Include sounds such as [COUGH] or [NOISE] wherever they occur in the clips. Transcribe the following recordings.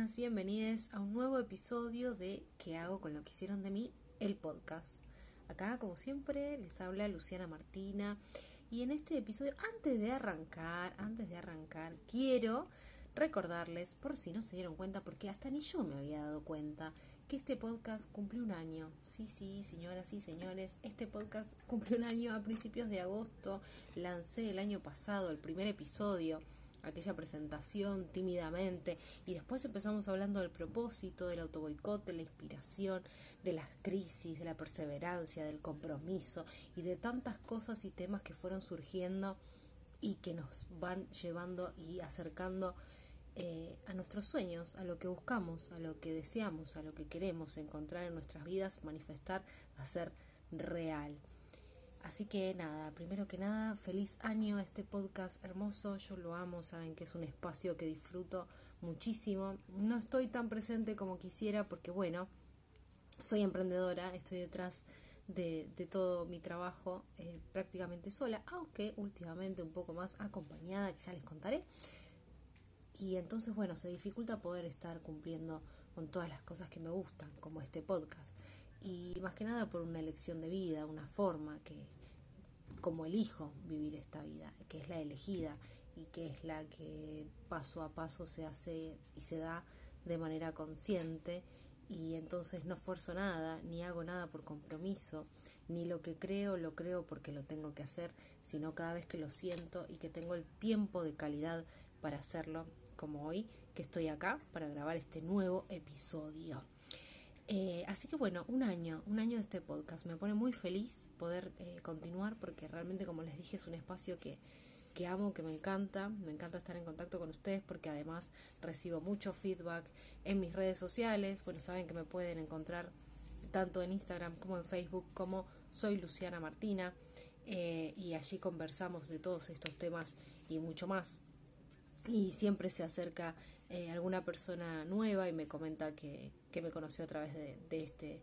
buenas, bienvenidos a un nuevo episodio de ¿Qué hago con lo que hicieron de mí? El podcast. Acá, como siempre, les habla Luciana Martina y en este episodio, antes de arrancar, antes de arrancar, quiero recordarles, por si no se dieron cuenta, porque hasta ni yo me había dado cuenta, que este podcast cumplió un año. Sí, sí, señoras y señores, este podcast cumplió un año a principios de agosto. Lancé el año pasado el primer episodio aquella presentación tímidamente y después empezamos hablando del propósito, del autoboicot, de la inspiración, de las crisis, de la perseverancia, del compromiso y de tantas cosas y temas que fueron surgiendo y que nos van llevando y acercando eh, a nuestros sueños, a lo que buscamos, a lo que deseamos, a lo que queremos encontrar en nuestras vidas, manifestar, hacer real. Así que nada, primero que nada, feliz año a este podcast hermoso, yo lo amo, saben que es un espacio que disfruto muchísimo. No estoy tan presente como quisiera porque bueno, soy emprendedora, estoy detrás de, todo mi trabajo eh, prácticamente sola, aunque últimamente un poco más acompañada, que ya les contaré. Y entonces, bueno, se dificulta poder estar cumpliendo con todas las cosas que me gustan, como este podcast y más que nada por una elección de vida, una forma que como elijo vivir esta vida, que es la elegida y que es la que paso a paso se hace y se da de manera consciente y entonces no esfuerzo nada, ni hago nada por compromiso, ni lo que creo lo creo porque lo tengo que hacer, sino cada vez que lo siento y que tengo el tiempo de calidad para hacerlo, como hoy que estoy acá para grabar este nuevo episodio. Eh, así que bueno, un año, un año de este podcast. Me pone muy feliz poder eh, continuar porque realmente, como les dije, es un espacio que, que amo, que me encanta. Me encanta estar en contacto con ustedes porque además recibo mucho feedback en mis redes sociales. Bueno, saben que me pueden encontrar tanto en Instagram como en Facebook como soy Luciana Martina. Eh, y allí conversamos de todos estos temas y mucho más. Y siempre se acerca alguna persona nueva y me comenta que, que me conoció a través de, este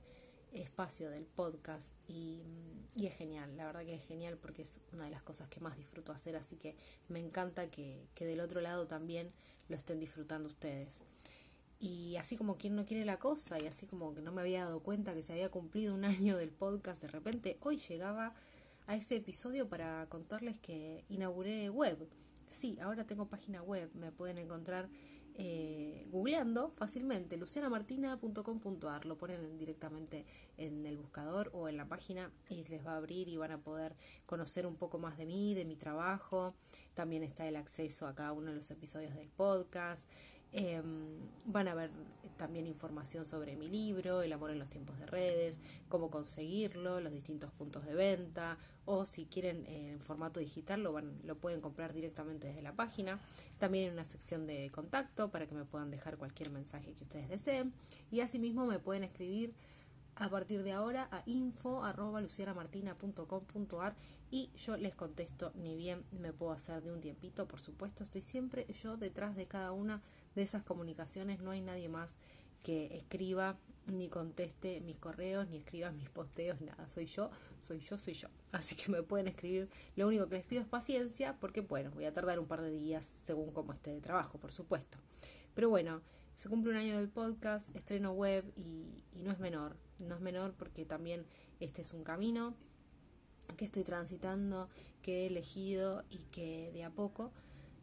espacio del podcast y, es genial, la verdad que es genial porque es una de las cosas que más disfruto hacer, así que me encanta que, que del otro lado también lo estén disfrutando ustedes. Y así como quien no quiere la cosa y así como que no me había dado cuenta que se había cumplido un [LAUGHS] año del podcast, de repente hoy llegaba a este episodio para contarles que inauguré web. Sí, ahora tengo página web, me pueden encontrar eh, googleando fácilmente lucianamartina.com.ar, lo ponen directamente en el buscador o en la página y les va a abrir y van a poder conocer un poco más de mí, de mi trabajo. También está el acceso a cada uno de los episodios del podcast. Em, van a ver también información sobre mi libro, El amor en los tiempos de redes, cómo conseguirlo, los distintos puntos de venta, o si quieren eh, en formato digital lo, van, lo pueden comprar directamente desde la página. También hay una sección de contacto para que me puedan dejar cualquier mensaje que ustedes deseen. Y asimismo me pueden escribir a partir de ahora a info y yo les contesto ni bien me puedo hacer de un tiempito, por supuesto, estoy siempre yo detrás de cada una de esas comunicaciones, no hay nadie más que escriba ni conteste mis correos, ni escriba mis posteos, nada, soy yo, soy yo, soy yo. Así que me pueden escribir, lo único que les pido es paciencia, porque bueno, voy a tardar un par de días según cómo esté de trabajo, por supuesto. Pero bueno, se cumple un año del podcast, estreno web y, y no es menor, no es menor porque también este es un camino que estoy transitando, que he elegido y que de a poco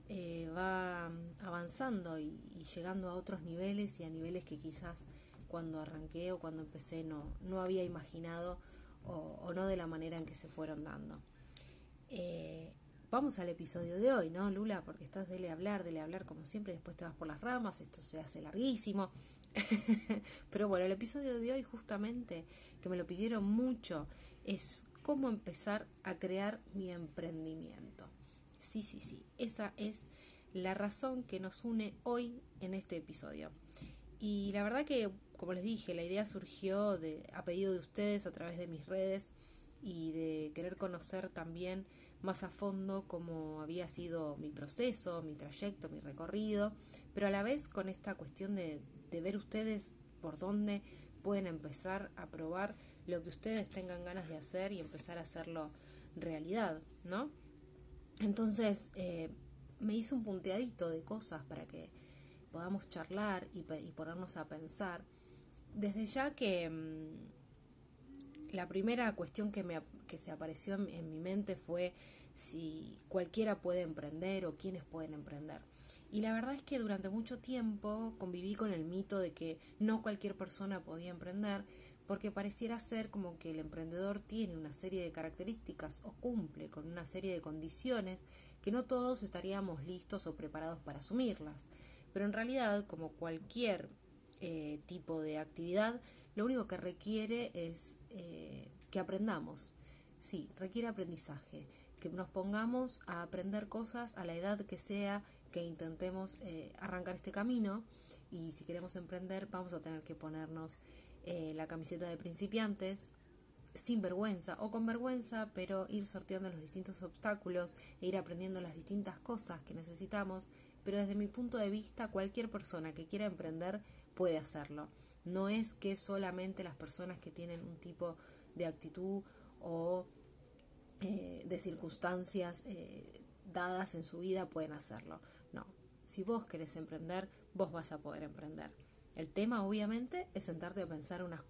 eh, va avanzando y, llegando a otros niveles y a niveles que quizás cuando arranqué o cuando empecé no, no había imaginado o, no de la manera en que se fueron dando. Eh, vamos al episodio de hoy, ¿no, Lula? Porque estás dele hablar, dele hablar como siempre, después te vas por las ramas, esto se hace larguísimo. [LAUGHS] Pero bueno, el episodio de hoy justamente, que me lo pidieron mucho, es cómo empezar a crear mi emprendimiento. Sí, sí, sí, esa es la razón que nos une hoy en este episodio. Y la verdad que, como les dije, la idea surgió de, a pedido de ustedes a través de mis redes y de querer conocer también más a fondo cómo había sido mi proceso, mi trayecto, mi recorrido, pero a la vez con esta cuestión de, de ver ustedes por dónde pueden empezar a probar lo que ustedes tengan ganas de hacer y empezar a hacerlo realidad, ¿no? Entonces eh, me hice un punteadito de cosas para que, podamos charlar y, ponernos a pensar. Desde ya que mm, la primera cuestión que, me, que se apareció en mi mente fue si cualquiera puede emprender o quiénes pueden emprender. Y la verdad es que durante mucho tiempo conviví con el mito de que no cualquier persona podía emprender, porque pareciera ser como que el emprendedor tiene una serie de características o cumple con una serie de condiciones que no todos estaríamos listos o preparados para asumirlas. Pero en realidad, como cualquier eh, tipo de actividad, lo único que requiere es eh, que aprendamos. Sí, requiere aprendizaje que nos pongamos a aprender cosas a la edad que sea, que intentemos eh, arrancar este camino y si queremos emprender vamos a tener que ponernos eh, la camiseta de principiantes sin vergüenza o con vergüenza, pero ir sorteando los distintos obstáculos e ir aprendiendo las distintas cosas que necesitamos. Pero desde mi punto de vista, cualquier persona que quiera emprender puede hacerlo. No es que solamente las personas que tienen un tipo de actitud o eh, de circunstancias eh, dadas en su vida pueden hacerlo. No, si vos querés emprender, vos vas a poder emprender. El tema obviamente es sentarte a pensar unas,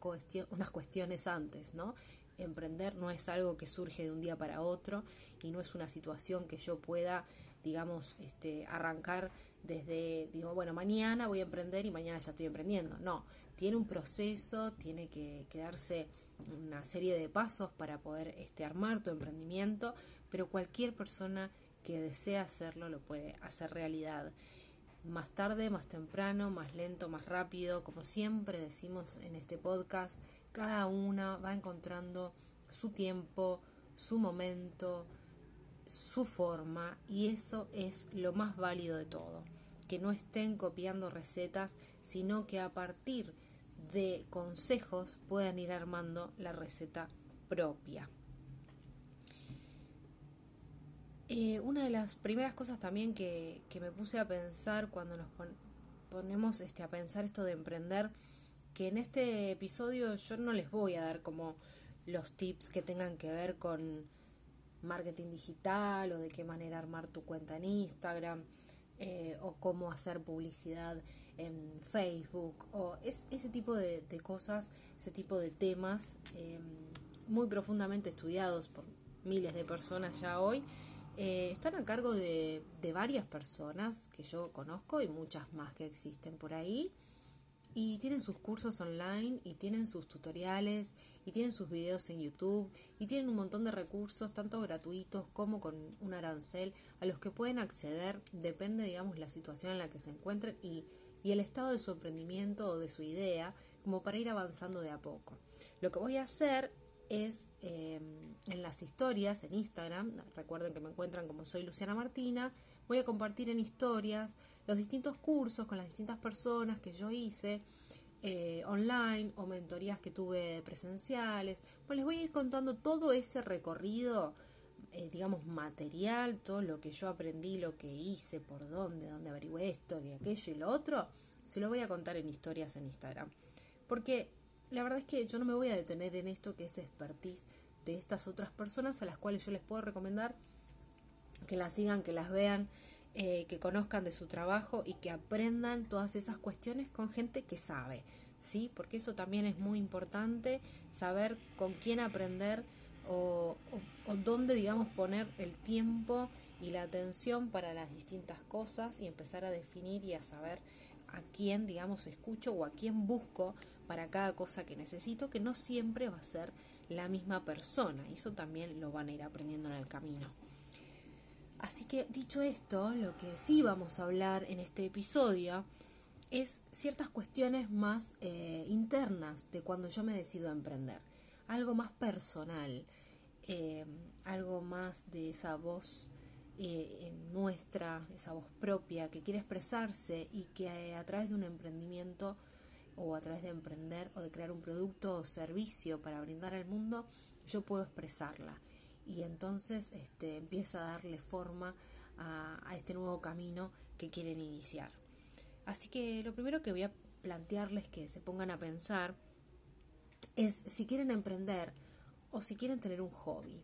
unas cuestiones antes, ¿no? Emprender no es algo que surge de un día para otro y no es una situación que yo pueda, digamos, este, arrancar desde, digo, bueno, mañana voy a emprender y mañana ya estoy emprendiendo. No, tiene un proceso, tiene que quedarse una serie de pasos para poder este, armar tu emprendimiento, pero cualquier persona que desea hacerlo lo puede hacer realidad. Más tarde, más temprano, más lento, más rápido, como siempre decimos en este podcast, cada una va encontrando su tiempo, su momento, su forma y eso es lo más válido de todo. Que no estén copiando recetas, sino que a partir de consejos puedan ir armando la receta propia. Eh, una de las primeras cosas también que, me puse a pensar cuando nos ponemos este, a pensar esto de emprender, que en este episodio yo no les voy a dar como los tips que tengan que ver con marketing digital o de qué manera armar tu cuenta en Instagram eh, o cómo hacer publicidad en Facebook o es, ese tipo de, cosas, ese tipo de temas em, muy profundamente estudiados por miles de personas ya hoy, eh, están a cargo de, de varias personas que yo conozco y muchas más que existen por ahí y tienen sus cursos online y tienen sus tutoriales y tienen sus videos en YouTube y tienen un montón de recursos tanto gratuitos como con un arancel a los que pueden acceder depende digamos la situación en la que se encuentren y y el estado de su emprendimiento o de su idea, como para ir avanzando de a poco. Lo que voy a hacer es em, en las historias, en Instagram, recuerden que me encuentran como soy Luciana Martina, voy a compartir en historias los distintos cursos con las distintas personas que yo hice eh, online o mentorías que tuve presenciales. Pues les voy a ir contando todo ese recorrido eh, digamos, material, todo lo que yo aprendí, lo que hice, por dónde, dónde averigüé esto y aquello y lo otro, se lo voy a contar en historias en Instagram. Porque la verdad es que yo no me voy a detener en esto que es expertise de estas otras personas a las cuales yo les puedo recomendar que las sigan, que las vean, eh, que conozcan de su trabajo y que aprendan todas esas cuestiones con gente que sabe, ¿sí? Porque eso también es muy importante, saber con quién aprender o, o, dónde, digamos, poner el tiempo y la atención para las distintas cosas y empezar a definir y a saber a quién, digamos, escucho o a quién busco para cada cosa que necesito, que no siempre va a ser la misma persona. Y eso también lo van a ir aprendiendo en el camino. Así que dicho esto, lo que sí vamos a hablar en este episodio es ciertas cuestiones más eh, internas de cuando yo me decido a emprender algo más personal, eh, algo más de esa voz eh, nuestra, esa voz propia que quiere expresarse y que eh, a través de un emprendimiento o a través de emprender o de crear un producto o servicio para brindar al mundo, yo puedo expresarla. Y entonces este, empieza a darle forma a, a este nuevo camino que quieren iniciar. Así que lo primero que voy a plantearles que se pongan a pensar es si quieren emprender o si quieren tener un hobby.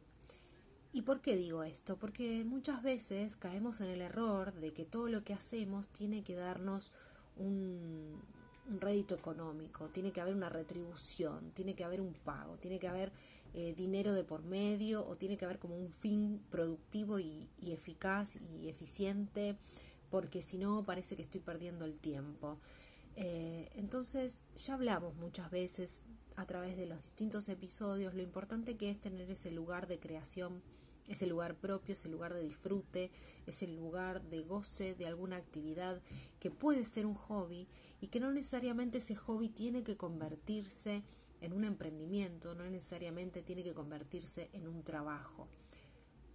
¿Y por qué digo esto? Porque muchas veces caemos en el error de que todo lo que hacemos tiene que darnos un, rédito económico, tiene que haber una retribución, tiene que haber un pago, tiene que haber eh, dinero de por medio o tiene que haber como un fin productivo y, eficaz y eficiente, porque si no parece que estoy perdiendo el tiempo. Eh, entonces ya hablamos muchas veces a través de los distintos episodios lo importante que es tener ese lugar de creación, ese lugar propio, ese lugar de disfrute, ese lugar de goce de alguna actividad que puede ser un hobby y que no necesariamente ese hobby tiene que convertirse en un emprendimiento, no necesariamente tiene que convertirse en un trabajo.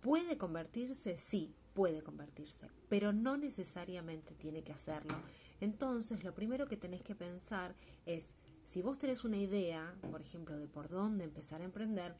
¿Puede convertirse? Sí, puede convertirse, pero no necesariamente tiene que hacerlo. Entonces, lo primero que tenés que pensar es, si vos tenés una idea, por ejemplo, de por dónde empezar a emprender,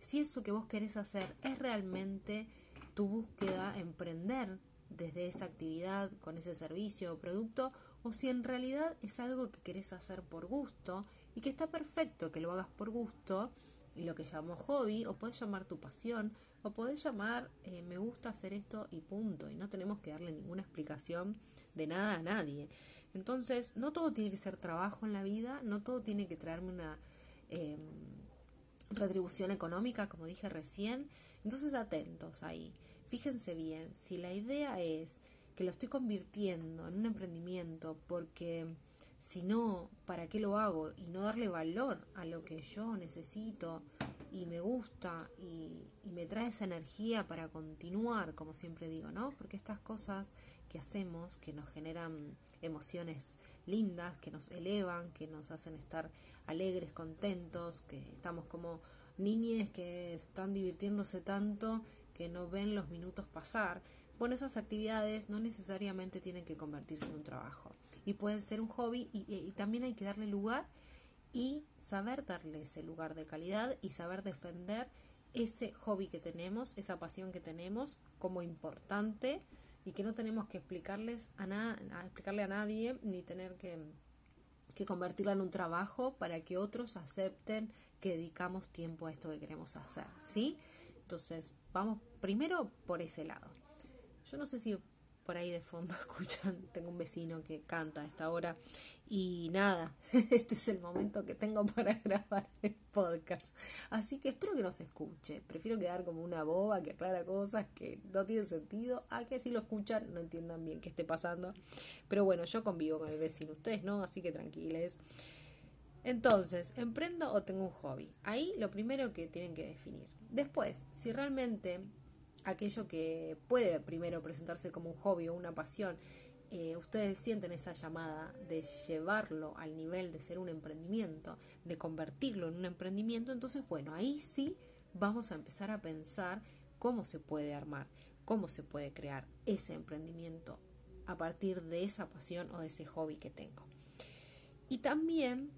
si eso que vos querés hacer es realmente tu búsqueda, emprender desde esa actividad, con ese servicio o producto, o si en realidad es algo que querés hacer por gusto y que está perfecto que lo hagas por gusto, y lo que llamo hobby, o puedes llamar tu pasión, o podés llamar eh, me gusta hacer esto y punto, y no tenemos que darle ninguna explicación de nada a nadie. Entonces, no todo tiene que ser trabajo en la vida, no todo tiene que traerme una em, retribución económica, como dije recién. Entonces, atentos ahí. Fíjense bien, si la idea es que lo estoy convirtiendo en un emprendimiento porque si no, ¿para qué lo hago? Y no darle valor a lo que yo necesito y me gusta y, y, me trae esa energía para continuar, como siempre digo, ¿no? Porque estas cosas que hacemos, que nos generan emociones lindas, que nos elevan, que nos hacen estar alegres, contentos, que estamos como niñes que están divirtiéndose tanto que no ven los minutos pasar. Bueno, esas actividades no necesariamente tienen que convertirse en un trabajo y puede ser un hobby y, también hay que darle lugar y saber darle ese lugar de calidad y saber defender ese hobby que tenemos, esa pasión que tenemos como importante y que no tenemos que explicarles a, nada a explicarle a nadie ni tener que, que convertirla en un trabajo para que otros acepten que dedicamos tiempo a esto que queremos hacer, ¿sí? Entonces, vamos primero por ese lado. Yo no sé si por ahí de fondo [LAUGHS] escuchan, tengo un vecino que canta a esta hora y nada, [LAUGHS] este es el momento que tengo para [LAUGHS] grabar el podcast. Así que espero que no se escuche. Prefiero quedar como una boba que aclara cosas que no tienen sentido, a que si lo escuchan no entiendan bien qué esté pasando. Pero bueno, yo convivo con el vecino, ustedes no, así que tranquiles. Entonces, ¿emprendo o tengo un hobby? Ahí lo primero que tienen que definir. Después, si realmente aquello que puede primero presentarse como un hobby o una pasión, eh, ustedes sienten esa llamada de llevarlo al nivel de ser un emprendimiento, de convertirlo en un emprendimiento, entonces bueno, ahí sí vamos a empezar a pensar cómo se puede armar, cómo se puede crear ese emprendimiento a partir de esa pasión o de ese hobby que tengo. Y también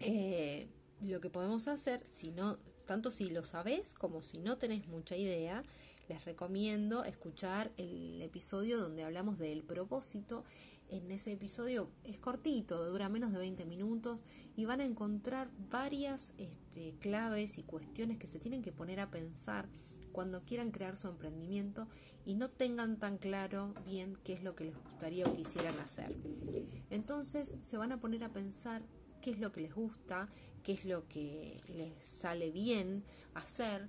eh, lo que podemos hacer, si no, tanto si lo sabes como si no tenés mucha idea, les recomiendo escuchar el episodio donde hablamos del propósito. En ese episodio es cortito, dura menos de 20 minutos y van a encontrar varias este, claves y cuestiones que se tienen que poner a pensar cuando quieran crear su emprendimiento y no tengan tan claro bien qué es lo que les gustaría o quisieran hacer. Entonces se van a poner a pensar qué es lo que les gusta, qué es lo que les sale bien hacer,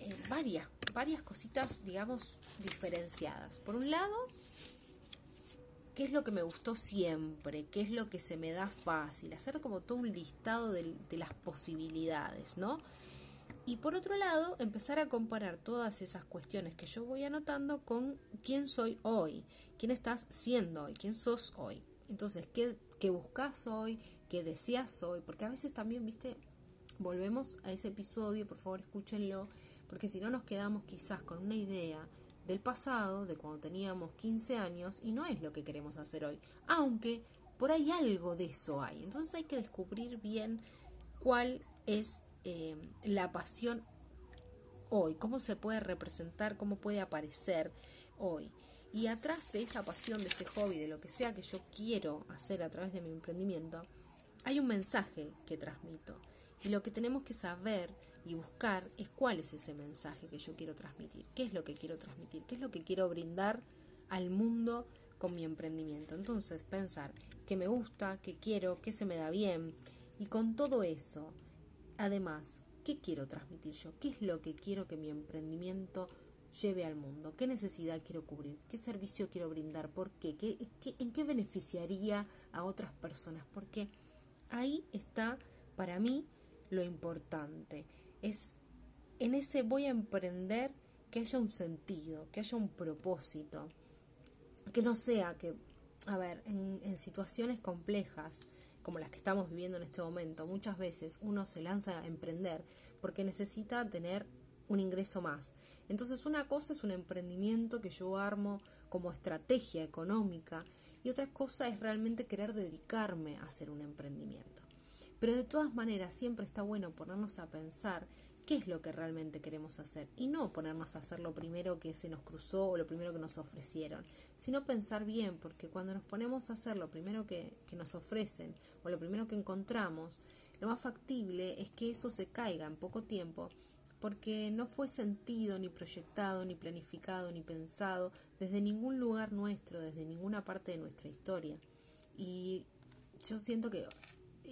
eh, varias varias cositas, digamos, diferenciadas. Por un lado, qué es lo que me gustó siempre, qué es lo que se me da fácil, hacer como todo un listado de, las posibilidades, ¿no? Y por otro lado, empezar a comparar todas esas cuestiones que yo voy anotando con quién soy hoy, quién estás siendo hoy, quién sos hoy. Entonces, ¿qué, qué buscas hoy? ¿Qué deseas hoy? Porque a veces también, viste, volvemos a ese episodio, por favor escúchenlo, porque si no nos quedamos quizás con una idea del pasado, de cuando teníamos 15 años, y no es lo que queremos hacer hoy, aunque por ahí algo de eso hay. Entonces hay que descubrir bien cuál es eh, la pasión hoy, cómo se puede representar, cómo puede aparecer hoy. Y atrás de esa pasión, de ese hobby, de lo que sea que yo quiero hacer a través de mi emprendimiento, hay un mensaje que transmito. Y lo que tenemos que saber y buscar es cuál es ese mensaje que yo quiero transmitir, qué es lo que quiero transmitir, qué es lo que quiero brindar al mundo con mi emprendimiento. Entonces, pensar qué me gusta, qué quiero, qué se me da bien. Y con todo eso, además, ¿qué quiero transmitir yo? ¿Qué es lo que quiero que mi emprendimiento lleve al mundo? ¿Qué necesidad quiero cubrir? ¿Qué servicio quiero brindar? ¿Por qué? ¿Qué, en qué beneficiaría a otras personas? Porque ahí está, para mí, lo importante. Es en ese voy a emprender que haya un sentido, que haya un propósito, que no sea que, a ver, en, situaciones complejas, como las que estamos viviendo en este momento, muchas veces uno se lanza a emprender porque necesita tener un ingreso más. Entonces una cosa es un emprendimiento que yo armo como estrategia económica y otra cosa es realmente querer dedicarme a hacer un emprendimiento. Pero de todas maneras siempre está bueno ponernos a pensar qué es lo que realmente queremos hacer y no ponernos a hacer lo primero que se nos cruzó o lo primero que nos ofrecieron, sino pensar bien, porque cuando nos ponemos a hacer lo primero que, que nos ofrecen o lo primero que encontramos, lo más factible es que eso se caiga en poco tiempo porque no fue sentido, ni proyectado, ni planificado, ni pensado desde ningún lugar nuestro, desde ninguna parte de nuestra historia. Y yo siento que,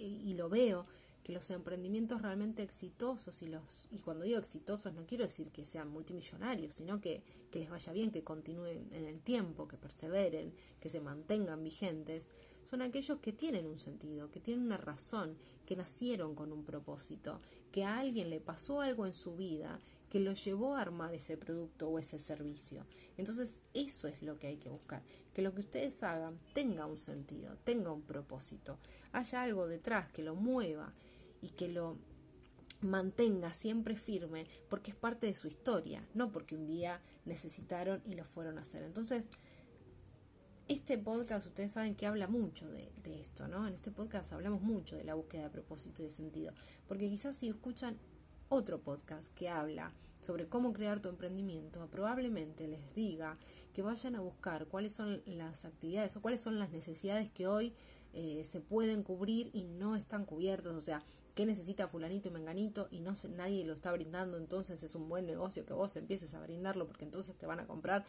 y lo veo, que los emprendimientos realmente exitosos y los y cuando digo exitosos no quiero decir que sean multimillonarios, sino que, que les vaya bien, que continúen en el tiempo, que perseveren, que se mantengan vigentes, son aquellos que tienen un sentido, que tienen una razón, que nacieron con un propósito, que a alguien le pasó algo en su vida que lo llevó a armar ese producto o ese servicio. Entonces eso es lo que hay que buscar, que lo que ustedes hagan tenga un sentido, tenga un propósito, haya algo detrás que lo mueva y que lo mantenga siempre firme porque es parte de su historia, no porque un día necesitaron y lo fueron a hacer. Entonces, este podcast ustedes saben que habla mucho de, de, esto, ¿no? En este podcast hablamos mucho de la búsqueda de propósito y de sentido, porque quizás si escuchan otro podcast que habla sobre cómo crear tu emprendimiento, probablemente les diga que vayan a buscar cuáles son las actividades o cuáles son las necesidades que hoy eh, se pueden cubrir y no están cubiertas, o sea, qué necesita fulanito y menganito y no nadie lo está brindando, entonces es un buen negocio que vos empieces a brindarlo porque entonces te van a comprar.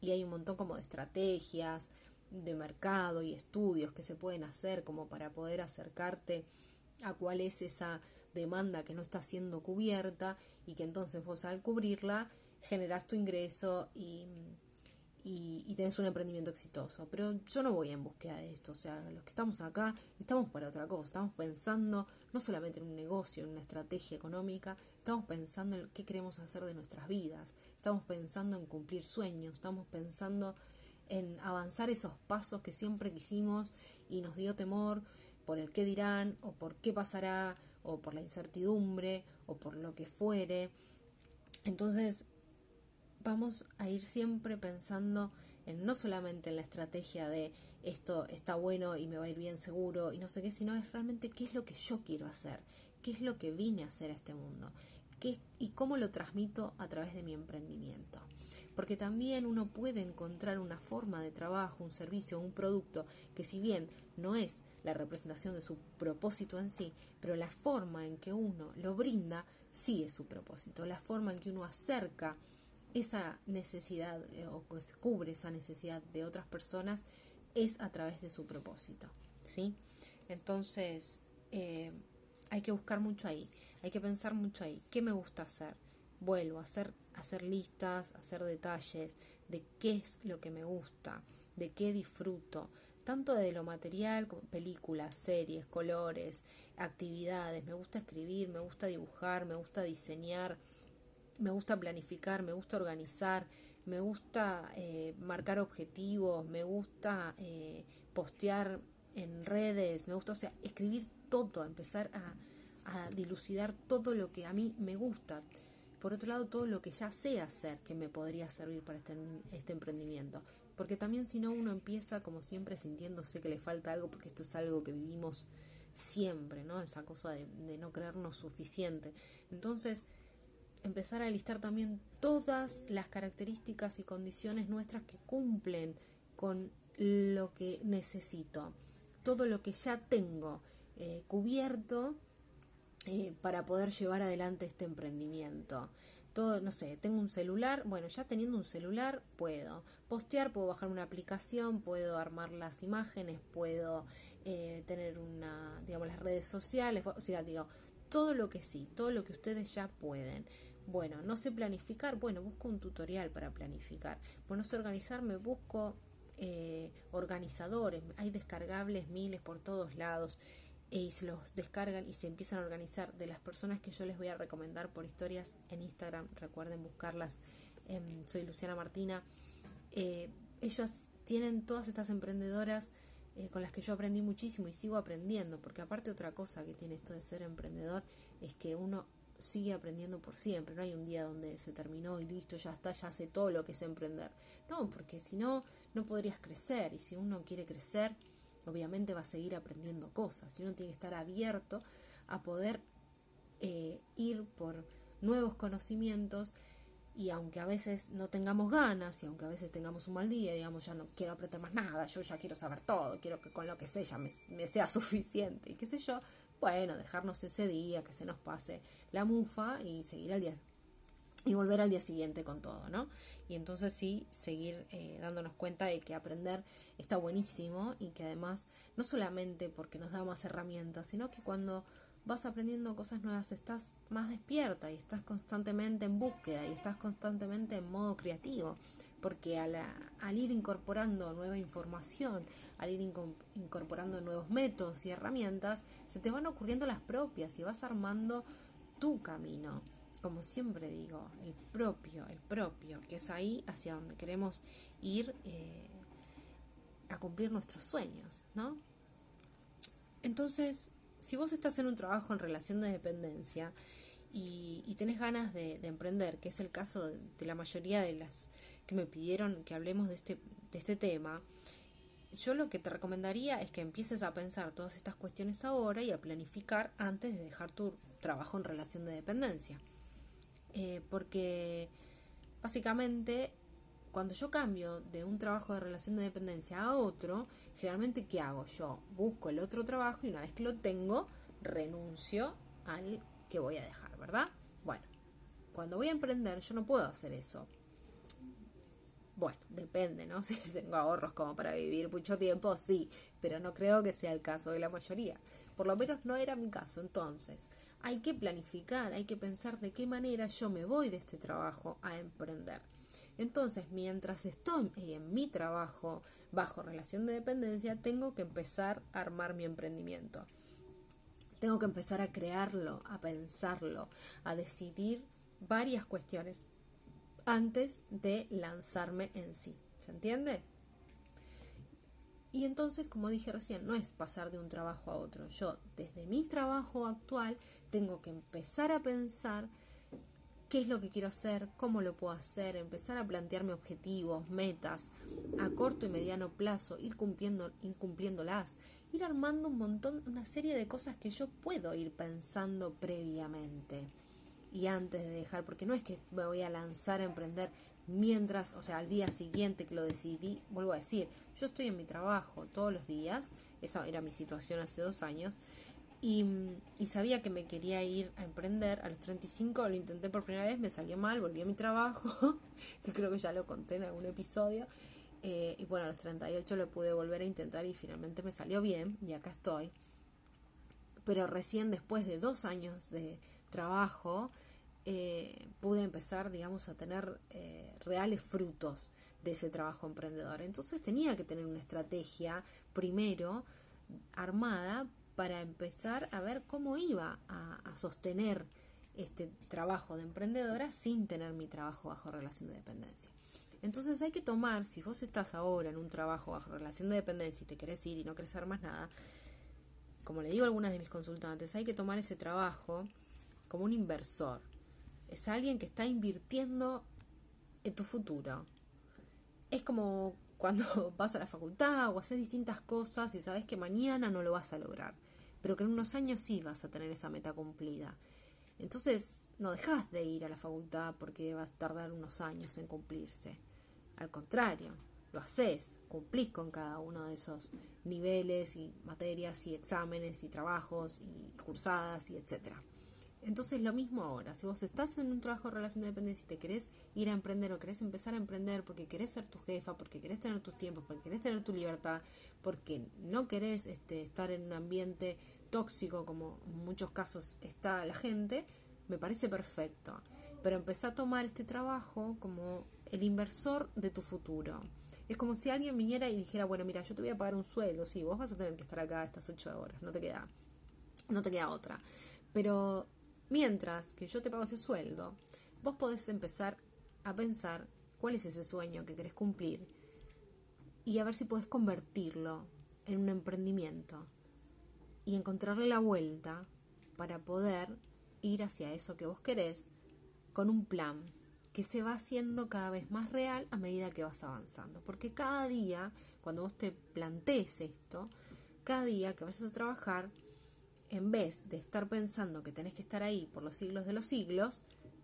Y hay un montón como de estrategias de mercado y estudios que se pueden hacer como para poder acercarte a cuál es esa demanda que no está siendo cubierta y que entonces vos al cubrirla generas tu ingreso y, y, y, tenés un emprendimiento exitoso. Pero yo no voy en búsqueda de esto, o sea, los que estamos acá estamos para otra cosa, estamos pensando no solamente en un negocio, en una estrategia económica, estamos pensando en qué queremos hacer de nuestras vidas, estamos pensando en cumplir sueños, estamos pensando en avanzar esos pasos que siempre quisimos y nos dio temor por el qué dirán o por qué pasará o por la incertidumbre o por lo que fuere. Entonces vamos a ir siempre pensando en no solamente en la estrategia de esto está bueno y me va a ir bien seguro y no sé qué, sino es realmente qué es lo que yo quiero hacer, qué es lo que vine a hacer a este mundo qué, y cómo lo transmito a través de mi emprendimiento. Porque también uno puede encontrar una forma de trabajo, un servicio, un producto que si bien no es la representación de su propósito en sí, pero la forma en que uno lo brinda sí es su propósito, la forma en que uno acerca esa necesidad eh, o cubre esa necesidad de otras personas es a través de su propósito, ¿sí? Entonces, eh, hay que buscar mucho ahí, hay que pensar mucho ahí. ¿Qué me gusta hacer? Vuelvo a hacer, hacer listas, hacer detalles de qué es lo que me gusta, de qué disfruto, tanto de lo material como películas, series, colores, actividades. Me gusta escribir, me gusta dibujar, me gusta diseñar, me gusta planificar, me gusta organizar, me gusta eh, marcar objetivos, me gusta eh, postear en redes, me gusta, o sea, escribir todo, empezar a, a dilucidar todo lo que a mí me gusta. Por otro lado, todo lo que ya sé hacer que me podría servir para este, este emprendimiento. Porque también si no uno empieza como siempre sintiéndose que le falta algo, porque esto es algo que vivimos siempre, ¿no? Esa cosa de, no creernos suficiente. Entonces, empezar a listar también todas las características y condiciones nuestras que cumplen con lo que necesito, todo lo que ya tengo eh, cubierto eh, para poder llevar adelante este emprendimiento, todo, no sé, tengo un celular, bueno, ya teniendo un celular puedo postear, puedo bajar una aplicación, puedo armar las imágenes, puedo eh, tener una, digamos, las redes sociales, o sea, digo, todo lo que sí, todo lo que ustedes ya pueden. Bueno, no sé planificar, bueno, busco un tutorial para planificar. Bueno, no sé organizarme, busco eh, organizadores, hay descargables miles por todos lados y se los descargan y se empiezan a organizar de las personas que yo les voy a recomendar por historias en Instagram, recuerden buscarlas, soy Luciana Martina, eh, ellas tienen todas estas emprendedoras eh, con las que yo aprendí muchísimo y sigo aprendiendo, porque aparte otra cosa que tiene esto de ser emprendedor es que uno sigue aprendiendo por siempre, no hay un día donde se terminó y listo, ya está, ya hace todo lo que es emprender. No, porque si no, no podrías crecer y si uno quiere crecer, obviamente va a seguir aprendiendo cosas y uno tiene que estar abierto a poder eh, ir por nuevos conocimientos y aunque a veces no tengamos ganas y aunque a veces tengamos un mal día, digamos, ya no quiero aprender más nada, yo ya quiero saber todo, quiero que con lo que sé ya me, me sea [LAUGHS] suficiente y qué sé yo, bueno, dejarnos ese día, que se nos pase la mufa y seguir al día y volver al día siguiente con todo, ¿no? Y entonces sí, seguir eh, dándonos cuenta de que aprender está buenísimo y que además no solamente porque nos da más herramientas, sino que cuando vas aprendiendo cosas nuevas estás más despierta y estás constantemente en búsqueda y estás constantemente en modo creativo, porque al, al ir incorporando nueva información, al ir incorporando nuevos métodos y herramientas, se te van ocurriendo las propias y vas armando tu camino como siempre digo, el propio, el propio, que es ahí hacia donde queremos ir eh, a cumplir nuestros sueños, ¿no? Entonces, si vos estás en un trabajo en relación de dependencia y, y tenés ganas de, emprender, que es el caso de, la mayoría de las que me pidieron que hablemos de este, de este tema, yo lo que te recomendaría es que empieces a pensar todas estas cuestiones ahora y a planificar antes de dejar tu trabajo en relación de dependencia. Eh, porque básicamente cuando yo cambio de un trabajo de relación de dependencia a otro, generalmente ¿qué hago? Yo busco el otro trabajo y una vez que lo tengo, renuncio al que voy a dejar, ¿verdad? Bueno, cuando voy a emprender yo no puedo hacer eso. Bueno, depende, ¿no? [LAUGHS] Si tengo ahorros como para vivir mucho tiempo, sí, pero no creo que sea el caso de la mayoría. Por lo menos no era mi caso. Entonces, hay que planificar, hay que pensar de qué manera yo me voy de este trabajo a emprender. Entonces, mientras estoy en mi trabajo bajo relación de dependencia, tengo que empezar a armar mi emprendimiento. Tengo que empezar a crearlo, a pensarlo, a decidir varias cuestiones antes de lanzarme en sí. ¿Se entiende? Y entonces, como dije recién, no es pasar de un trabajo a otro. Yo, desde mi trabajo actual, tengo que empezar a pensar qué es lo que quiero hacer, cómo lo puedo hacer, empezar a plantearme objetivos, metas a corto y mediano plazo, ir cumpliendo, ir cumpliéndolas, ir armando un montón, una serie de cosas que yo puedo ir pensando previamente y antes de dejar, porque no es que me voy a lanzar a emprender mientras, o sea, al día siguiente que lo decidí, vuelvo a decir, yo estoy en mi trabajo todos los días, esa era mi situación hace dos años, y, sabía que me quería ir a emprender a los 35, lo intenté por primera vez, me salió mal, volví a mi trabajo, [LAUGHS] que creo que ya lo conté en algún episodio, eh, y bueno, a los 38 lo pude volver a intentar y finalmente me salió bien, y acá estoy. Pero recién después de dos años de trabajo, eh, pude empezar, digamos, a tener eh, reales frutos de ese trabajo emprendedor. Entonces tenía que tener una estrategia primero armada para empezar a ver cómo iba a, sostener este trabajo de emprendedora sin tener mi trabajo bajo relación de dependencia. Entonces hay que tomar, si vos estás ahora en un trabajo bajo relación de dependencia y te querés ir y no crecer más nada, como le digo a algunas de mis consultantes, hay que tomar ese trabajo como un inversor es alguien que está invirtiendo en tu futuro. Es como cuando [LAUGHS] vas a la facultad o haces distintas cosas y sabes que mañana no lo vas a lograr, pero que en unos años sí vas a tener esa meta cumplida. Entonces no dejas de ir a la facultad porque vas a tardar unos años en cumplirse. Al contrario, lo haces, cumplís con cada uno de esos niveles y materias y exámenes y trabajos y cursadas y etcétera. Entonces lo mismo ahora, si vos estás en un trabajo de relación de dependencia y te querés ir a emprender o querés empezar a emprender porque querés ser tu jefa, porque querés tener tus tiempos, porque querés tener tu libertad, porque no querés este, estar en un ambiente tóxico como en muchos casos está la gente, me parece perfecto. Pero empezá a tomar este trabajo como el inversor de tu futuro. Es como si alguien viniera y dijera, bueno, mira, yo te voy a pagar un sueldo, sí, vos vas a tener que estar acá estas ocho horas, no te queda, no te queda otra. Pero Mientras que yo te pago ese sueldo, vos podés empezar a pensar cuál es ese sueño que querés cumplir y a ver si podés convertirlo en un emprendimiento y encontrarle la vuelta para poder ir hacia eso que vos querés con un plan que se va haciendo cada vez más real a medida que vas avanzando. Porque cada día, cuando vos te plantees esto, cada día que vayas a trabajar, en vez de estar pensando que tenés que estar ahí por los siglos de los siglos,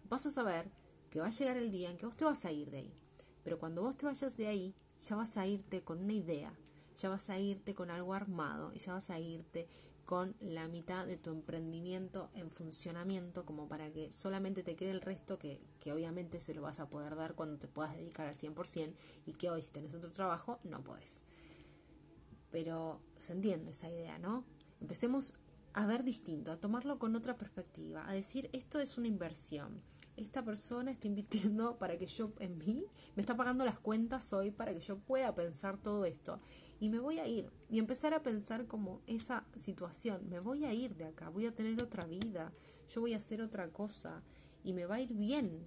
vas a saber que va a llegar el día en que vos te vas a ir de ahí. Pero cuando vos te vayas de ahí, ya vas a irte con una idea, ya vas a irte con algo armado y ya vas a irte con la mitad de tu emprendimiento en funcionamiento como para que solamente te quede el resto que, que obviamente se lo vas a poder dar cuando te puedas dedicar al 100% y que hoy si tenés otro trabajo no podés. Pero se entiende esa idea, ¿no? Empecemos a ver distinto, a tomarlo con otra perspectiva, a decir esto es una inversión. Esta persona está invirtiendo [LAUGHS] para que yo en mí, me está pagando las cuentas hoy para que yo pueda pensar todo esto. Y me voy a ir y empezar a pensar como esa situación, me voy a ir de acá, voy a tener otra vida, yo voy a hacer otra cosa y me va a ir bien,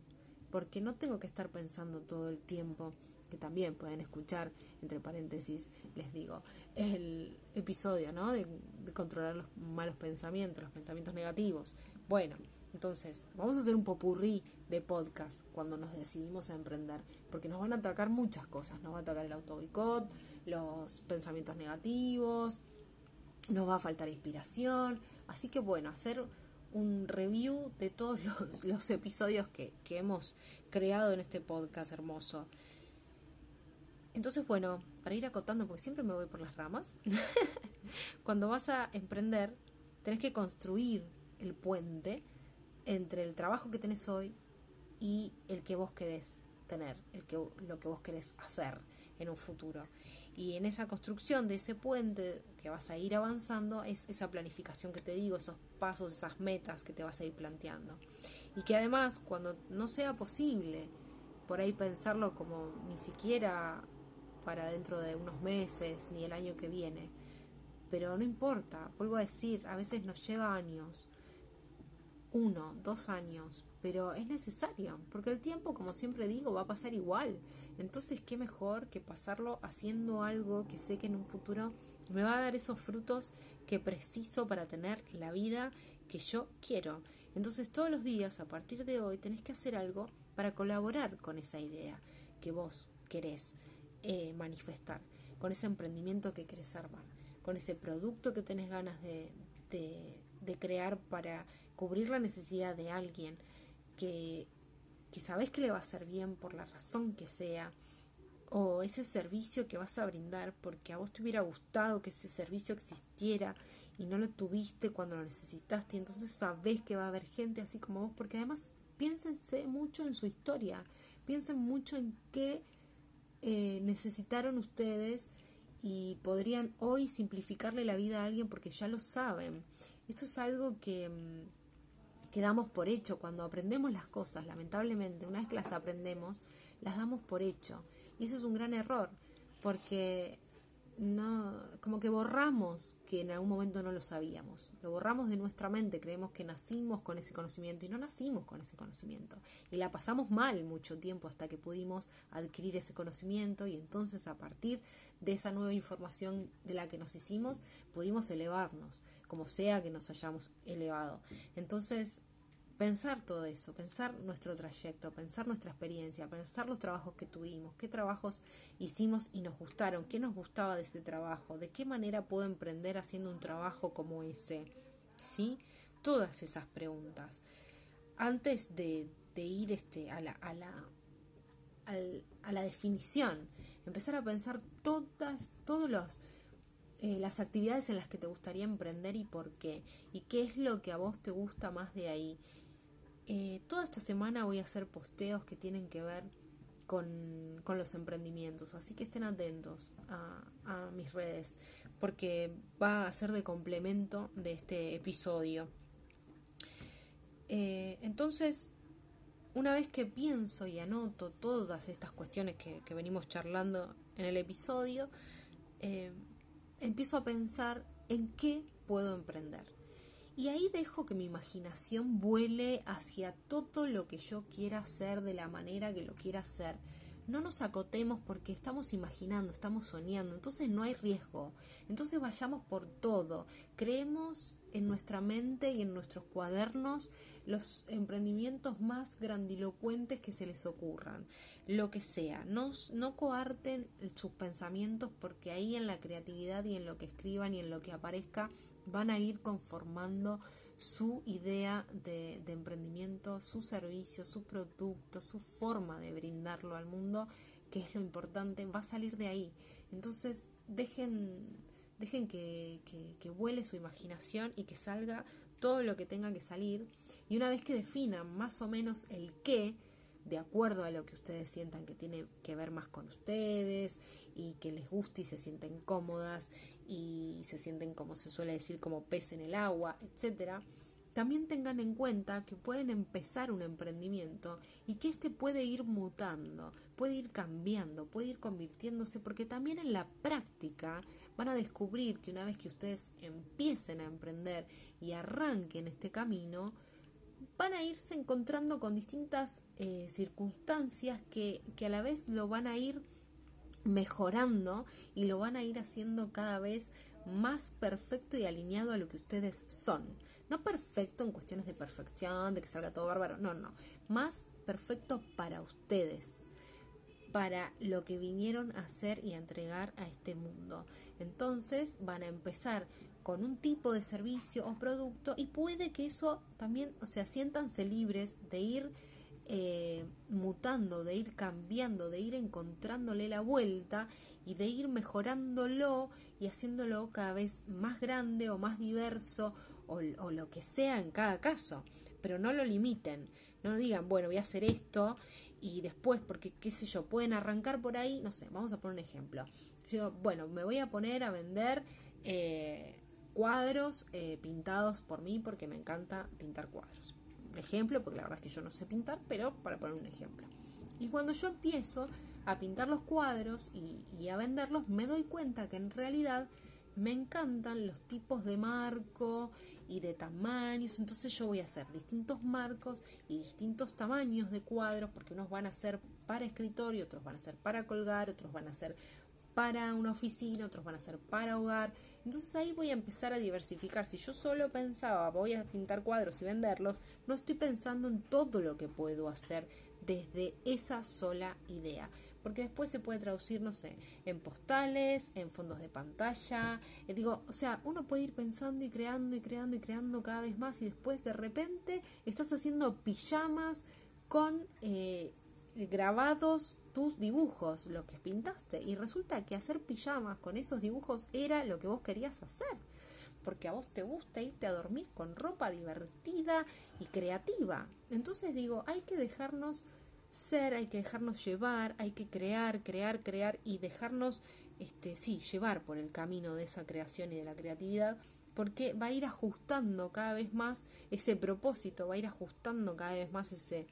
porque no tengo que estar pensando todo el tiempo que también pueden escuchar, entre paréntesis, les digo, el episodio, ¿no? De, controlar los malos pensamientos, los pensamientos negativos. Bueno, entonces, vamos a hacer un popurrí de podcast cuando nos decidimos a emprender, porque nos van a atacar muchas cosas, nos va a atacar el autoboicot, los pensamientos negativos, nos va a faltar inspiración, así que bueno, hacer un review de todos [LAUGHS] los, los episodios que, que hemos creado en este podcast hermoso. Entonces, bueno, para ir acotando, porque siempre me voy por las ramas, [LAUGHS] cuando vas a emprender, tenés que construir el puente entre el trabajo que tenés hoy y el que vos querés tener, el que, lo que vos querés hacer en un futuro. Y en esa construcción de ese puente que vas a ir avanzando es esa planificación que te digo, esos pasos, esas metas que te vas a ir planteando. Y que además, cuando no sea posible por ahí pensarlo como ni siquiera para dentro de unos meses ni el año que viene. Pero no importa, vuelvo a decir, a veces nos lleva años, uno, dos años, pero es necesario, porque el tiempo, como siempre digo, va a pasar igual. Entonces, ¿qué mejor que pasarlo haciendo algo que sé que en un futuro me va a dar esos frutos que preciso para tener la vida que yo quiero? Entonces, todos los días, a partir de hoy, tenés que hacer algo para colaborar con esa idea que vos querés. Eh, manifestar, con ese emprendimiento que querés armar, con ese producto que tenés ganas de, de, crear para cubrir la necesidad de alguien que, que sabes que le va a hacer bien por la razón que sea, o ese servicio que vas a brindar porque a vos te hubiera gustado que ese servicio existiera y no lo tuviste cuando lo necesitaste entonces sabes que va a haber gente así como vos porque además piénsense mucho en su historia, piensen mucho en qué eh, necesitaron ustedes y podrían hoy simplificarle la vida a alguien porque ya lo saben. Esto es algo que, mm, que damos por hecho cuando aprendemos las cosas, lamentablemente, una vez que las aprendemos, las damos por hecho. Y eso es un gran error, porque no, como que borramos que en algún momento no lo sabíamos, lo borramos de nuestra mente, creemos que nacimos con ese conocimiento y no nacimos con ese conocimiento y la pasamos mal mucho tiempo hasta que pudimos adquirir ese conocimiento y entonces a partir de esa nueva información de la que nos hicimos pudimos elevarnos, como sea que nos hayamos elevado. Entonces pensar todo eso, pensar nuestro trayecto, pensar nuestra experiencia, pensar los trabajos que tuvimos, qué trabajos hicimos y nos gustaron, qué nos gustaba de ese trabajo, de qué manera puedo emprender haciendo un trabajo como ese. ¿Sí? Todas esas preguntas. Antes de, ir este, a, la, a, la, a la definición, empezar a pensar todas, todos los eh, las actividades en las que te gustaría emprender y por qué, y qué es lo que a vos te gusta más de ahí. Eh, toda esta semana voy a hacer posteos que tienen que ver con, los emprendimientos, así que estén atentos a, mis redes, porque va a ser de complemento de este episodio. Eh, entonces, una vez que pienso y anoto todas estas cuestiones que, venimos charlando en el episodio, eh, empiezo a pensar en qué puedo emprender. Y ahí dejo que mi imaginación vuele hacia todo lo que yo quiera hacer de la manera que lo quiera hacer. No nos acotemos porque estamos imaginando, estamos soñando, entonces no hay riesgo. Entonces vayamos por todo. Creemos en nuestra mente y en nuestros cuadernos los emprendimientos más grandilocuentes que se les ocurran, lo que sea. No, no coarten sus pensamientos porque ahí en la creatividad y en lo que escriban y en lo que aparezca van a ir conformando su idea de, emprendimiento, su servicio, su producto, su forma de brindarlo al mundo, que es lo importante, va a salir de ahí. Entonces dejen, dejen que, que, que vuele su imaginación y que salga todo lo que tenga que salir y una vez que definan más o menos el qué, de acuerdo a lo que ustedes sientan que tiene que ver más con ustedes y que les guste y se sienten cómodas y se sienten como se suele decir como pez en el agua, etcétera, también tengan en cuenta que pueden empezar un emprendimiento y que este puede ir mutando, puede ir cambiando, puede ir convirtiéndose, porque también en la práctica van a descubrir que una vez que ustedes empiecen a emprender y arranquen este camino, van a irse encontrando con distintas eh, circunstancias que, que a la vez lo van a ir mejorando y lo van a ir haciendo cada vez más perfecto y alineado a lo que ustedes son. No perfecto en cuestiones de perfección, de que salga todo bárbaro, no, no. Más perfecto para ustedes, para lo que vinieron a hacer y a entregar a este mundo. Entonces van a empezar con un tipo de servicio o producto y puede que eso también, o sea, siéntanse libres de ir eh, mutando, de ir cambiando, de ir encontrándole la vuelta y de ir mejorándolo y haciéndolo cada vez más grande o más diverso o, lo que sea en cada caso. Pero no lo limiten, no digan, bueno, voy a hacer esto y después, porque qué sé yo, pueden arrancar por ahí, no sé, vamos a poner un ejemplo. Yo, bueno, me voy a poner a vender eh, cuadros eh, pintados por mí porque me encanta pintar cuadros. Ejemplo, porque la verdad es que yo no sé pintar, pero para poner un ejemplo. Y cuando yo empiezo a pintar los cuadros y, a venderlos, me doy cuenta que en realidad me encantan los tipos de marco y de tamaños, entonces yo voy a hacer distintos marcos y distintos tamaños de cuadros, porque unos van a ser para escritorio, otros van a ser para colgar, otros van a ser para una oficina, otros van a ser para hogar. Entonces ahí voy a empezar a diversificar. Si yo solo pensaba voy a pintar cuadros y venderlos, no estoy pensando en todo lo que puedo hacer desde esa sola idea porque después se puede traducir, no sé, en postales, en fondos de pantalla. Eh, digo, o sea, uno puede ir pensando y creando y creando y creando cada vez más y después de repente estás haciendo pijamas con eh, grabados tus dibujos, lo que pintaste. Y resulta que hacer pijamas con esos dibujos era lo que vos querías hacer. Porque a vos te gusta irte a dormir con ropa divertida y creativa. Entonces digo, hay que dejarnos ser, hay que dejarnos llevar, hay que crear, crear, crear y dejarnos, este, sí, llevar por el camino de esa creación y de la creatividad, porque va a ir ajustando cada vez más ese propósito, va a ir ajustando cada vez más ese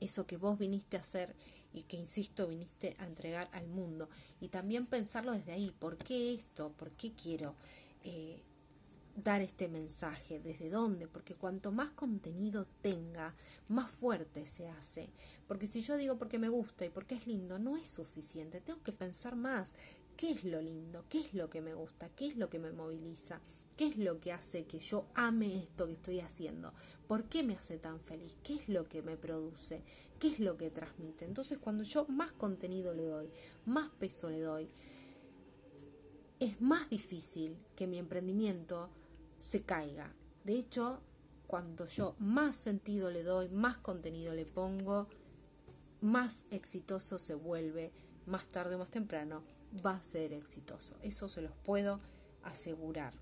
eso que vos viniste a hacer y que, insisto, viniste a entregar al mundo. Y también pensarlo desde ahí, ¿por qué esto? ¿Por qué quiero? Eh, dar este mensaje, desde dónde, porque cuanto más contenido tenga, más fuerte se hace. Porque si yo digo porque me gusta y porque es lindo, no es suficiente, tengo que pensar más. ¿Qué es lo lindo? ¿Qué es lo que me gusta? ¿Qué es lo que me moviliza? ¿Qué es lo que hace que yo ame esto que estoy haciendo? ¿Por qué me hace tan feliz? ¿Qué es lo que me produce? ¿Qué es lo que transmite? Entonces cuando yo más contenido le doy, más peso le doy, es más difícil que mi emprendimiento se caiga. De hecho, cuando yo más sentido le doy, más contenido le pongo, más exitoso se vuelve, más tarde o más temprano, va a ser exitoso. Eso se los puedo asegurar.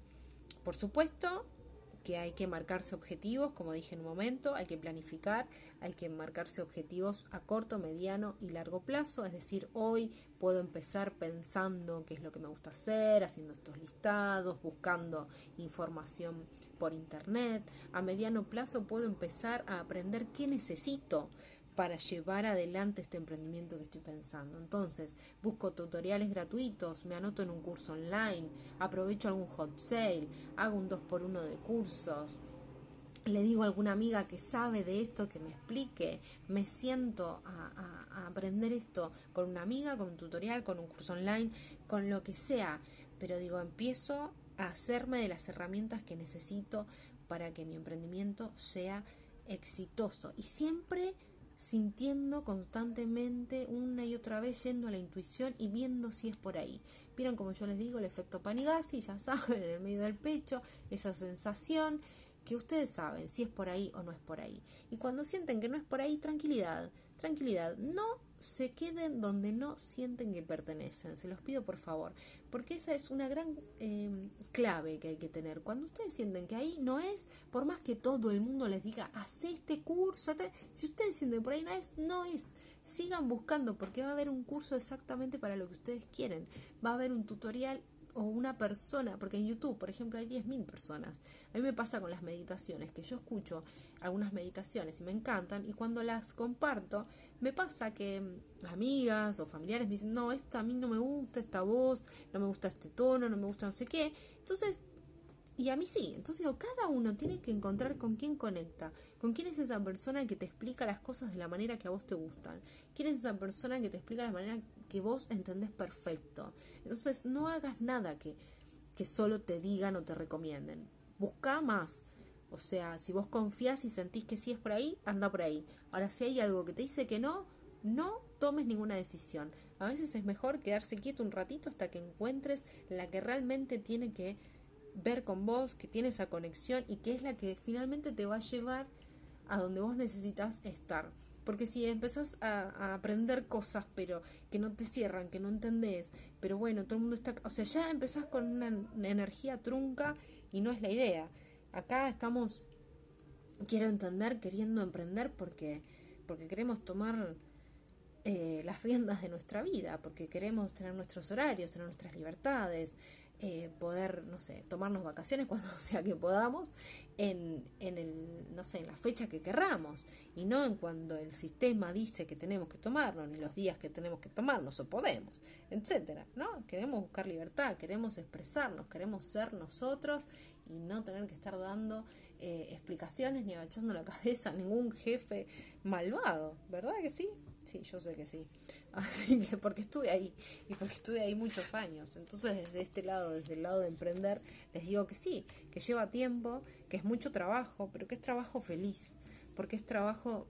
Por supuesto, que hay que marcarse objetivos, como dije en un momento, hay que planificar, hay que marcarse objetivos a corto, mediano y largo plazo, es decir, hoy puedo empezar pensando qué es lo que me gusta hacer, haciendo estos listados, buscando información por internet, a mediano plazo puedo empezar a aprender qué necesito para llevar adelante este emprendimiento que estoy pensando. Entonces, busco tutoriales gratuitos, me anoto en un curso online, aprovecho algún hot sale, hago un 2x1 de cursos, le digo a alguna amiga que sabe de esto que me explique, me siento a, a, aprender esto con una amiga, con un tutorial, con un curso online, con lo que sea, pero digo, empiezo a hacerme de las herramientas que necesito para que mi emprendimiento sea exitoso y siempre sintiendo constantemente una y otra vez yendo a la intuición y viendo si es por ahí. Vieron como yo les digo el efecto Panigasi, ya [LAUGHS] saben, en el medio del pecho, esa sensación que ustedes saben si es por ahí o no es por ahí. Y cuando sienten que no es por ahí, tranquilidad, tranquilidad, no se queden donde no sienten que pertenecen. Se los pido por favor, porque esa es una gran em, clave que hay que tener. Cuando ustedes sienten que ahí no es, por más que todo el mundo les diga, haz este curso, si ustedes sienten que por ahí no es, no es. Sigan buscando porque va a haber un curso exactamente para lo que ustedes quieren. Va a haber un tutorial o una persona, porque en YouTube, por ejemplo, hay 10.000 personas. A mí me pasa con las meditaciones, que yo escucho algunas meditaciones y me encantan, y cuando las comparto, me pasa que mm, amigas o familiares me dicen, no, esta a mí no me gusta, esta voz, no me gusta este tono, no me gusta no sé qué. Entonces, y a mí sí. Entonces digo, cada uno tiene que encontrar con quién conecta, con quién es esa persona que te explica las cosas de la manera que a vos te gustan, quién es esa persona que te explica la manera que vos entendés perfecto. Entonces no hagas nada que, que solo te digan o te recomienden. Busca más. O sea, si vos confías y sentís que sí es por ahí, anda por ahí. Ahora, si hay algo que te dice que no, no tomes ninguna decisión. A veces es mejor quedarse quieto un ratito hasta que encuentres la que realmente tiene que ver con vos, que tiene esa conexión y que es la que finalmente te va a llevar a donde vos necesitas estar. Porque si empezás a, aprender cosas, pero que no te cierran, que no entendés, pero bueno, todo el mundo está... O sea, ya empezás con una, energía trunca y no es la idea. Acá estamos, quiero entender, queriendo emprender porque, porque queremos tomar eh, las riendas de nuestra vida, porque queremos tener nuestros horarios, tener nuestras libertades, eh, poder, no sé, tomarnos vacaciones [LAUGHS] cuando sea que podamos, en, en, el, no sé, en la fecha que querramos, y no en cuando el sistema dice que tenemos que tomarlo, ni los días que tenemos que tomarnos o podemos, etcétera, ¿no? Queremos buscar libertad, queremos expresarnos, queremos ser nosotros y no tener que estar dando eh, explicaciones ni agachando la [LAUGHS] cabeza a ningún jefe malvado, ¿verdad que sí? Sí, yo sé que sí. [LAUGHS] Así que porque estuve ahí y porque estuve ahí muchos años. Entonces desde este lado, desde el lado de emprender, les digo que sí, que lleva tiempo, que es mucho trabajo, pero que es trabajo feliz, porque es trabajo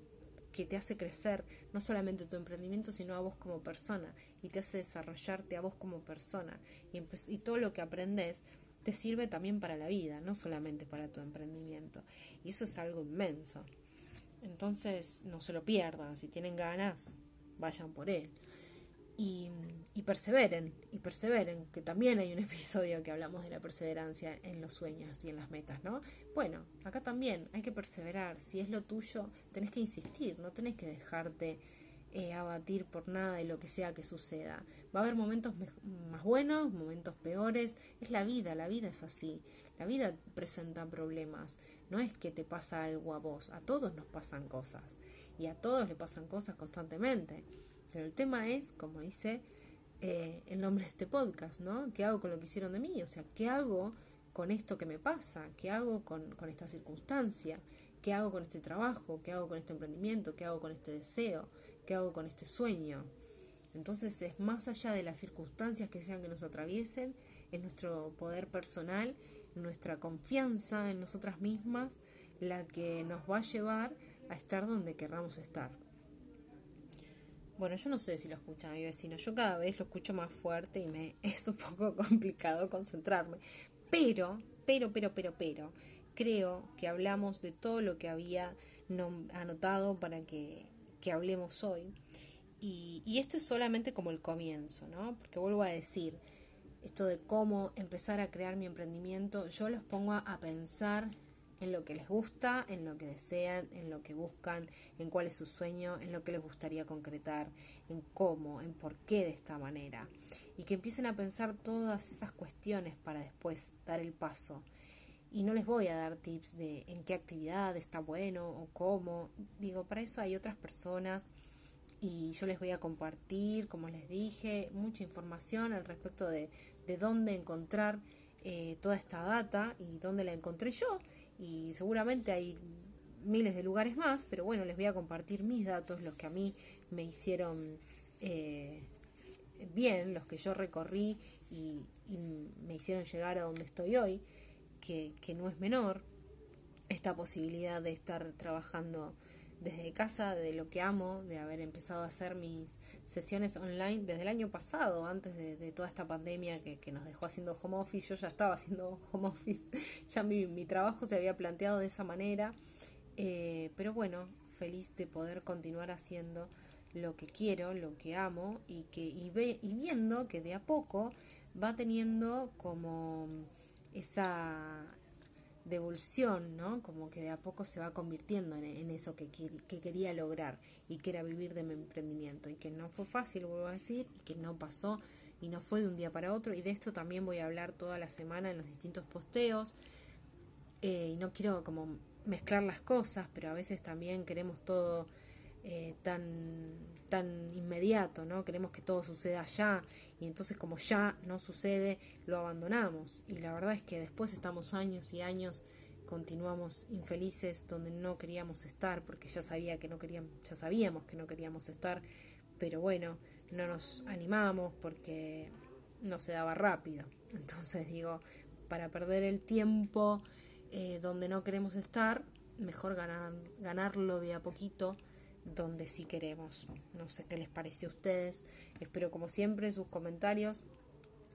que te hace crecer no solamente tu emprendimiento, sino a vos como persona y te hace desarrollarte a vos como persona. Y, y todo lo que aprendes te sirve también para la vida, no solamente para tu emprendimiento. Y eso es algo inmenso. Entonces no se lo pierdan, si tienen ganas, vayan por él. Y, perseveren, y perseveren, que también hay un [LAUGHS] episodio que hablamos de la perseverancia en los sueños y en las metas, ¿no? Bueno, acá también hay que perseverar, si es lo tuyo, tenés que insistir, no tenés que dejarte eh, abatir por nada de lo que sea que suceda. Va a haber momentos más buenos, momentos peores, es la vida, la vida es así, la vida presenta problemas, no es que te pasa algo a vos, a todos nos pasan cosas y a todos le pasan cosas constantemente. Pero el tema es, como dice eh, el nombre de este podcast, ¿no? ¿Qué hago con lo que hicieron de mí? O sea, ¿qué hago con esto que me pasa? ¿Qué hago con, con esta circunstancia? ¿Qué hago con este trabajo? ¿Qué hago con este emprendimiento? ¿Qué hago con este deseo? ¿Qué hago con este sueño? Entonces es más allá de las circunstancias que sean que nos atraviesen, es nuestro poder personal nuestra confianza en nosotras mismas la que nos va a llevar a estar donde querramos estar. Bueno, yo no sé si lo escuchan mi vecino, yo cada vez lo escucho más fuerte y me [LAUGHS] es un poco complicado concentrarme. Pero, pero, pero, pero, pero, creo que hablamos de todo lo que había anotado para que, que hablemos hoy. Y esto es solamente como el comienzo, ¿no? Porque vuelvo a decir, esto de cómo empezar a crear mi emprendimiento, yo los pongo a pensar en lo que les gusta, en lo que desean, en lo que buscan, en cuál es su sueño, en lo que les gustaría concretar, en cómo, en por qué de esta manera. Y que empiecen a pensar todas esas cuestiones para después dar el paso. Y no les voy a dar tips de en qué actividad está bueno o cómo. Digo, para eso hay otras personas y yo les voy a compartir, como les dije, mucha información al respecto de, de dónde encontrar eh, toda esta data y dónde la encontré yo. Y seguramente hay miles de lugares más, pero bueno, les voy a compartir mis datos, los que a mí me hicieron eh, bien, los que yo recorrí y, me hicieron llegar a donde estoy hoy, que, que no es menor, esta posibilidad de estar trabajando desde casa, de lo que amo, de haber empezado a hacer mis sesiones online desde el año pasado, antes de, toda esta pandemia que, nos dejó haciendo home office. Yo ya estaba haciendo [LAUGHS] home office, ya mi, mi trabajo se había planteado de esa manera, eh, pero bueno, feliz de poder continuar haciendo lo que quiero, lo que amo y, que, y, ve, y viendo que de a poco va teniendo como esa devolución, ¿no? Como que de a poco se va convirtiendo en, eso que, que, quería lograr y que era vivir de mi emprendimiento y que no fue fácil, vuelvo a decir, y que no pasó y no fue de un día para otro y de esto también voy a hablar toda la semana en los distintos posteos eh, y no quiero como mezclar las cosas, pero a veces también queremos todo eh, tan, tan inmediato, ¿no? Queremos que todo suceda ya y entonces como ya no sucede, lo abandonamos. Y la verdad es que después estamos años y años, continuamos infelices donde no queríamos estar, porque ya, sabía que no queríamos, ya sabíamos que no queríamos estar, pero bueno, no nos animamos porque no se daba rápido. Entonces digo, para perder el tiempo eh, donde no queremos estar, mejor ganar, ganarlo de a poquito donde sí queremos. No sé qué les parece a ustedes. Espero como siempre sus comentarios.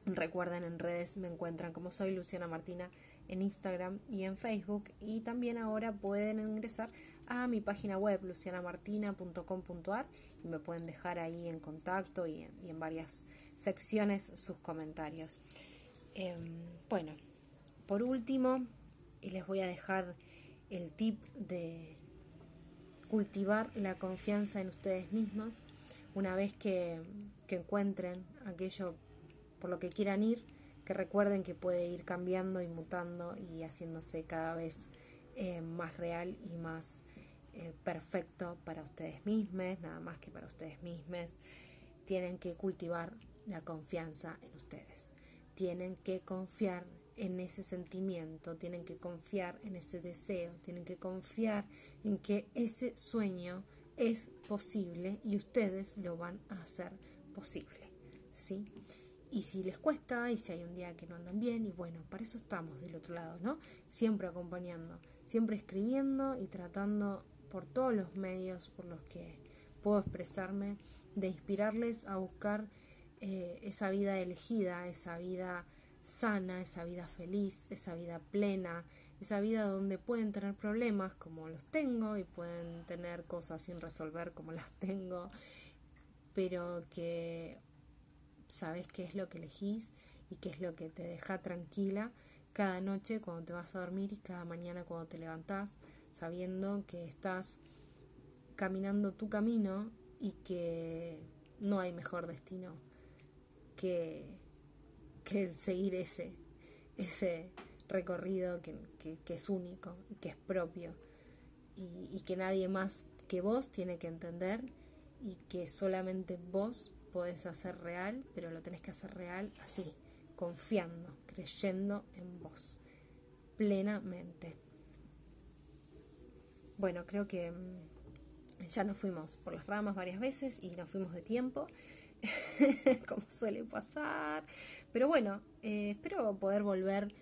Recuerden en redes me encuentran como soy Luciana Martina en Instagram y en Facebook y también ahora pueden ingresar a mi página web lucianamartina.com.ar y me pueden dejar ahí en contacto y en, varias secciones sus comentarios. Em, bueno, por último, les voy a dejar el tip de cultivar la confianza en ustedes mismos una vez que, encuentren aquello por lo que quieran ir, que recuerden que puede ir cambiando y mutando y haciéndose cada vez eh, más real y más eh, perfecto para ustedes mismos, nada más que para ustedes mismos. Tienen que cultivar la confianza en ustedes. Tienen que confiar en ese sentimiento, tienen que confiar en ese deseo, tienen que confiar en que ese sueño es posible y ustedes lo van a hacer posible, ¿sí? Y si les cuesta y si hay un día que no andan bien, y bueno, para eso estamos del otro lado, ¿no? Siempre acompañando, siempre escribiendo y tratando por todos los medios por los que puedo expresarme, de inspirarles a buscar eh, esa vida elegida, esa vida sana, esa vida feliz, esa vida plena, esa vida donde pueden tener problemas como los tengo y pueden tener cosas sin resolver como las tengo, pero que sabes qué es lo que elegís y qué es lo que te deja tranquila cada noche cuando te vas a dormir y cada mañana cuando te levantás, sabiendo que estás caminando tu camino y que no hay mejor destino que que seguir ese, ese recorrido que, es único y que es propio y, que nadie más que vos tiene que entender y que solamente vos podés hacer real, pero lo tenés que hacer real así, confiando, creyendo en vos, plenamente. Bueno, creo que mm, ya nos fuimos por las ramas varias veces y nos fuimos de tiempo. [LAUGHS] como suele pasar. Pero bueno, eh, espero poder volver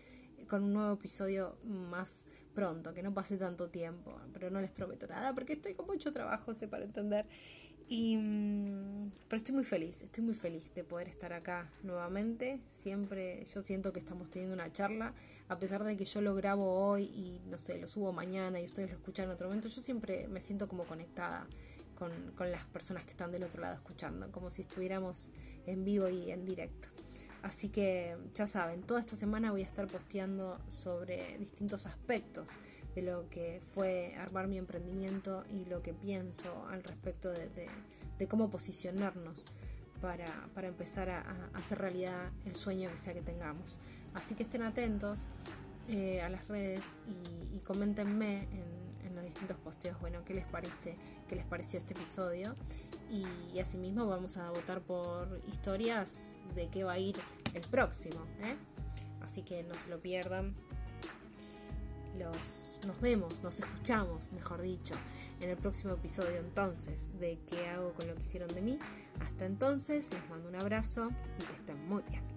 con un nuevo episodio más pronto, que no pase tanto tiempo, pero no les prometo nada porque estoy con mucho trabajo, sé para entender. Y, mm, pero estoy muy feliz, estoy muy feliz de poder estar acá nuevamente. Siempre yo siento que estamos teniendo una charla, a pesar de que yo lo grabo hoy y no sé, lo subo mañana y ustedes lo escuchan en otro momento, yo siempre me siento como conectada con, con las personas que están del otro lado escuchando, como si estuviéramos en vivo y en directo. Así que ya saben, toda esta semana voy a estar posteando sobre distintos aspectos de lo que fue armar mi emprendimiento y lo que pienso al respecto de, cómo posicionarnos para, empezar a, hacer realidad el sueño que sea que tengamos. Así que estén atentos eh, a las redes y, y coméntenme en, distintos posteos, bueno, qué les parece, qué les pareció este episodio. Y, asimismo vamos a votar por historias de qué va a ir el próximo. ¿eh? Así que no se lo pierdan. Los, nos vemos, nos escuchamos, mejor dicho, en el próximo episodio entonces de qué hago con lo que hicieron de mí. Hasta entonces, les mando un abrazo y que estén muy bien.